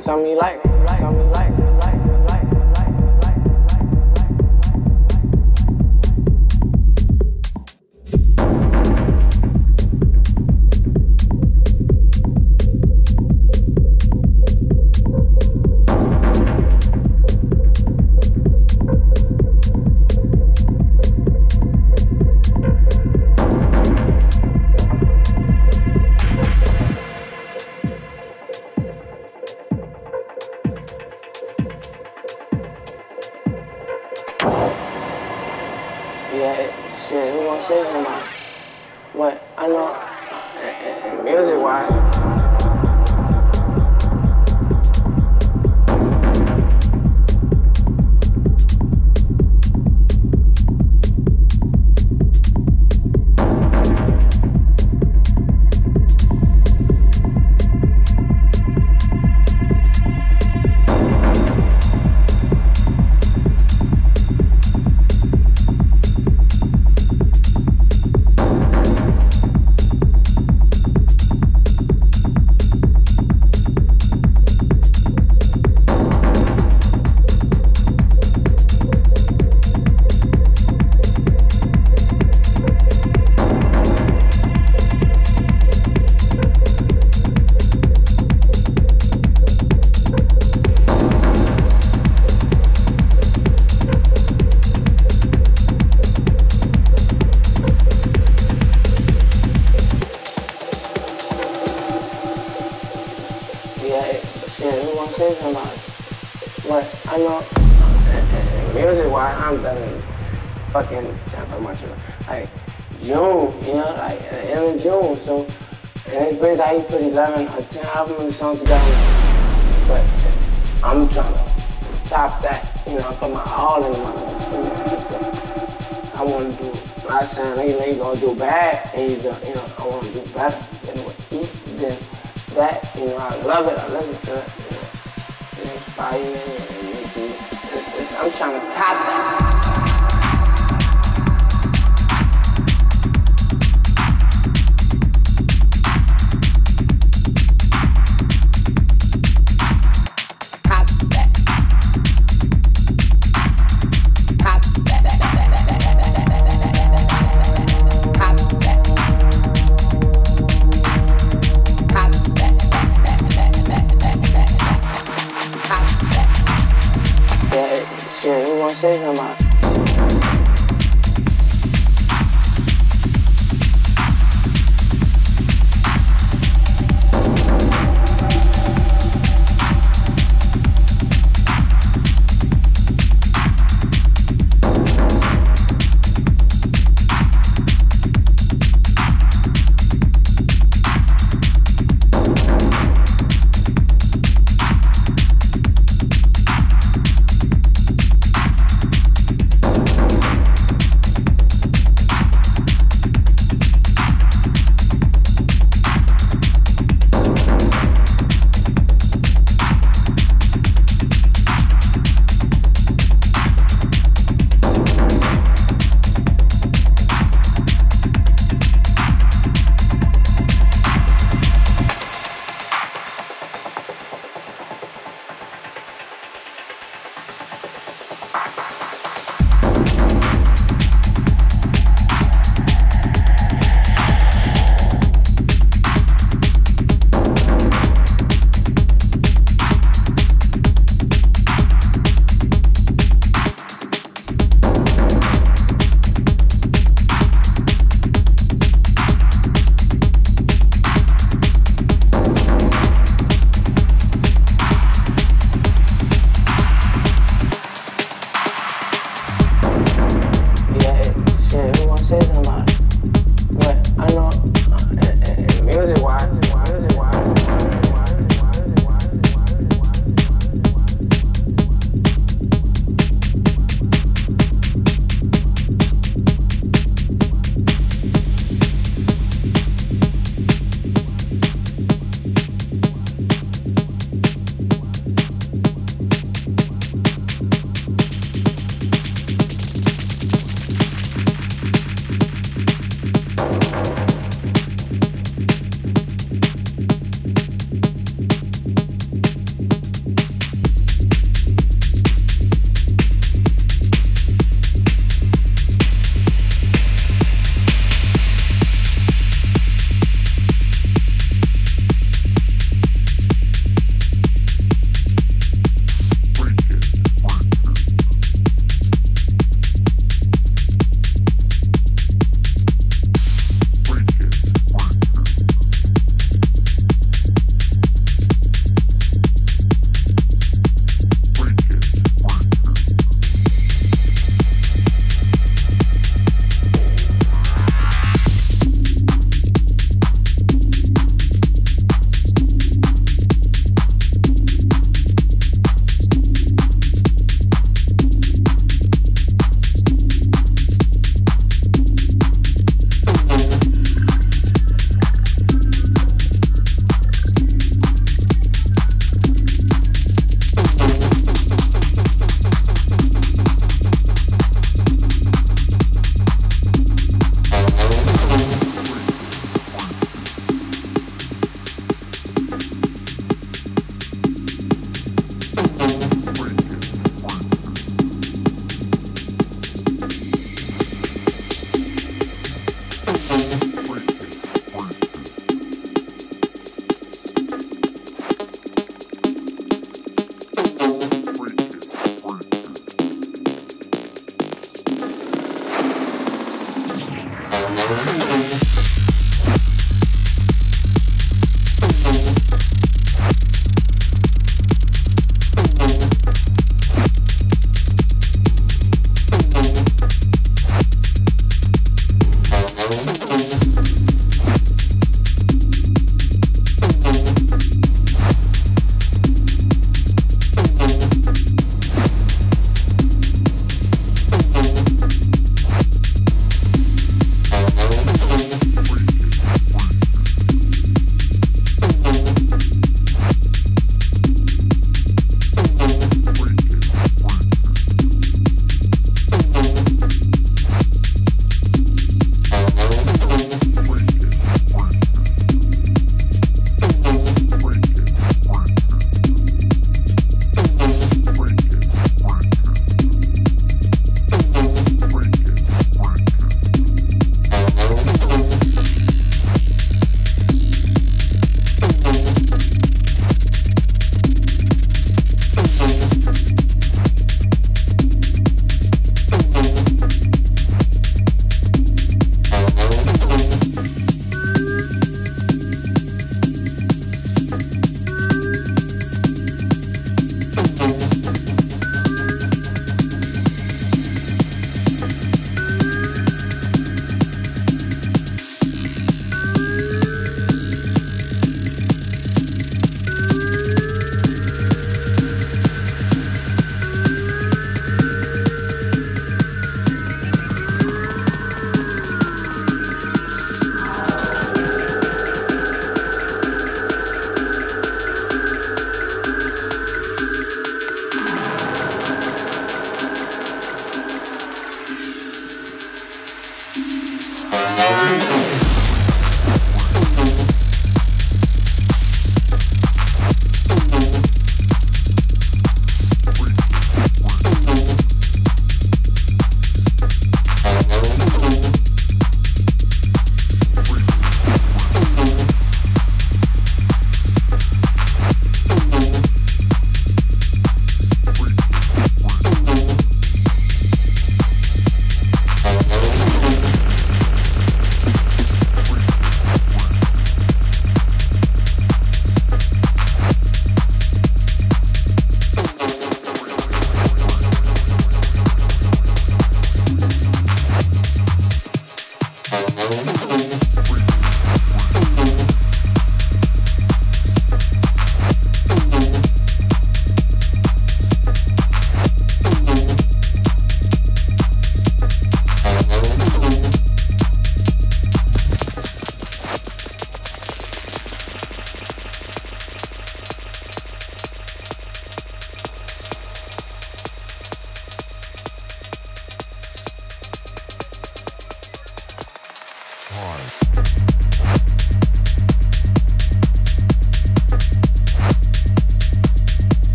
something you like.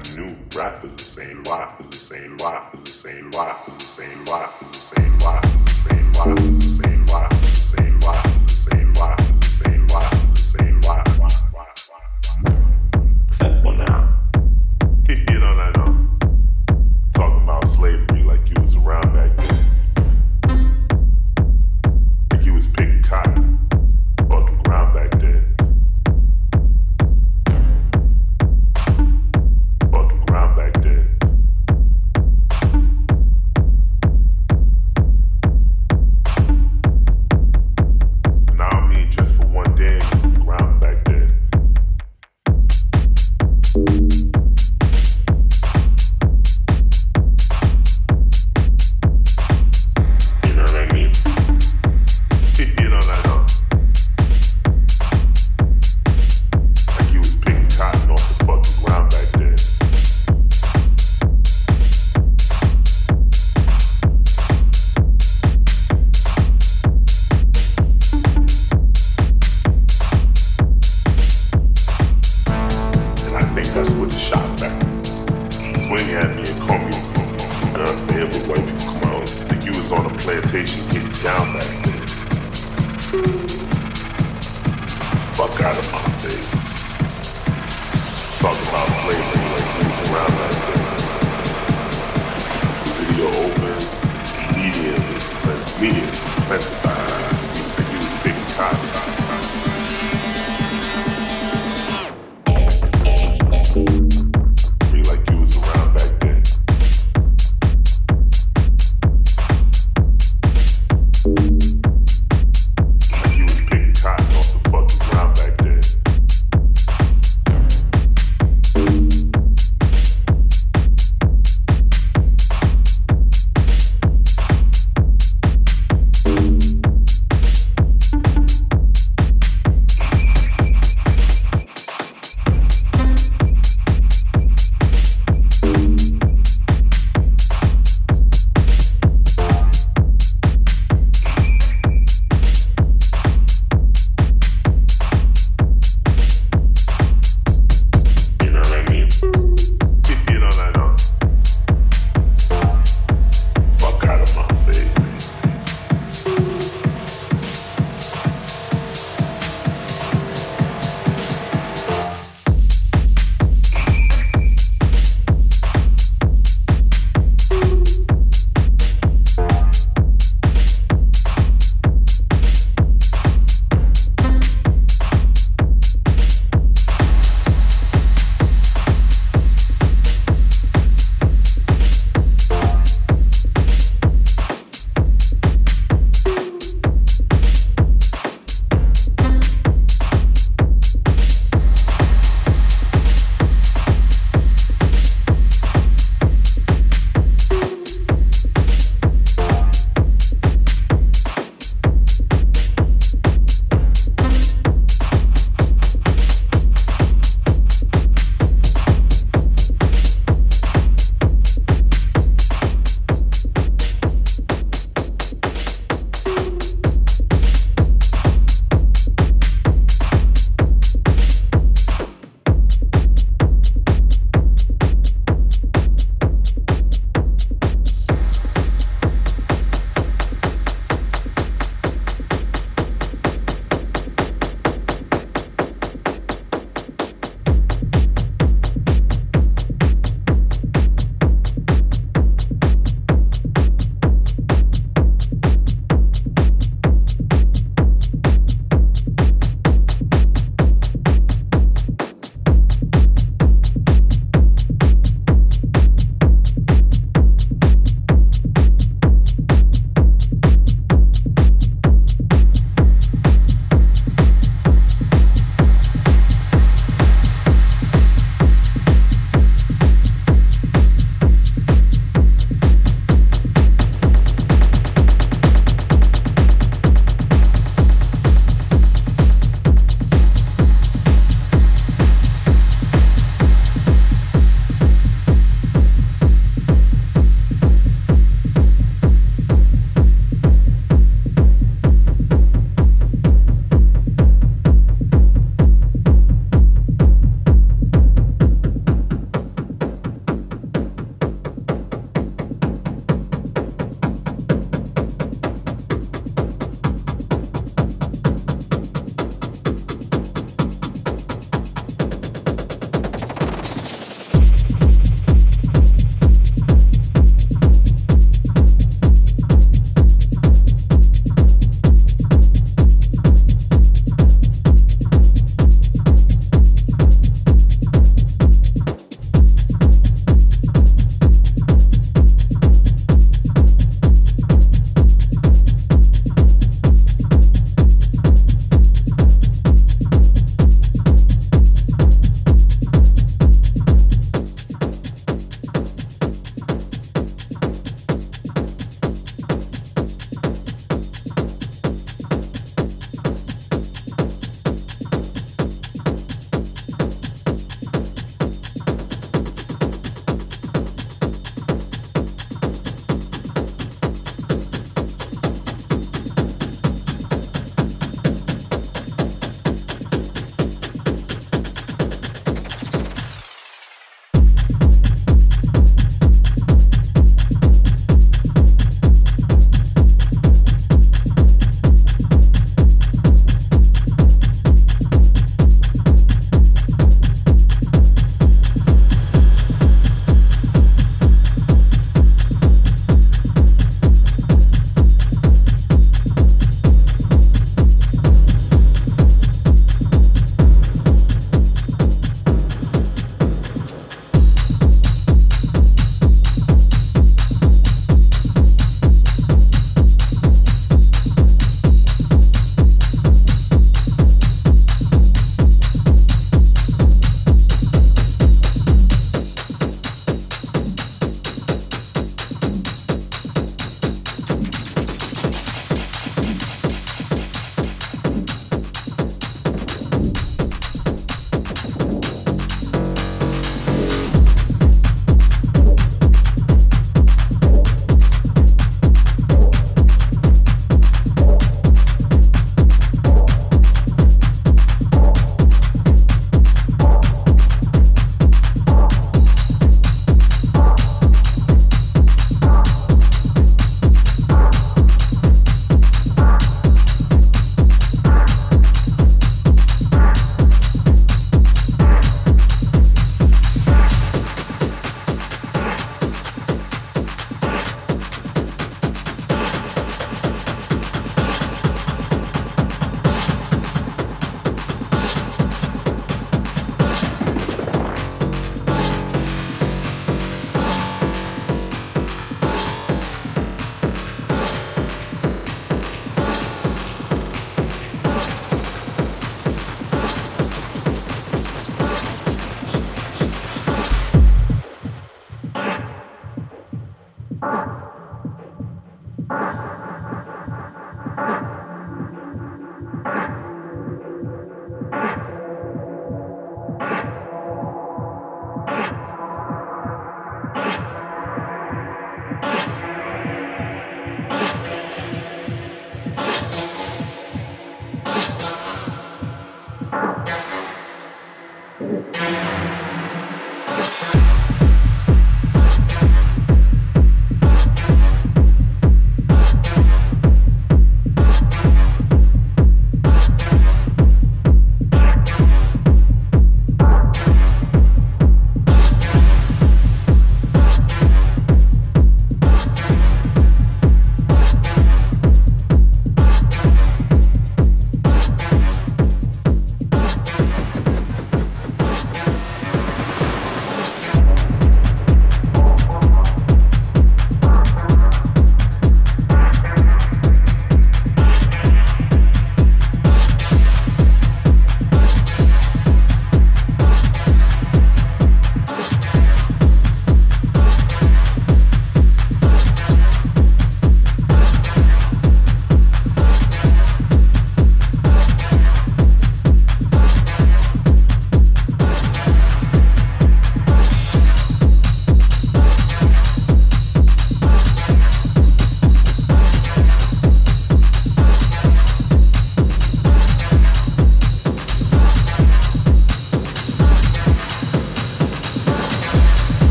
brand new. Rap is the same, rap is the same, rap is the same, rap is the same, rap is the same, rap is the same, rap.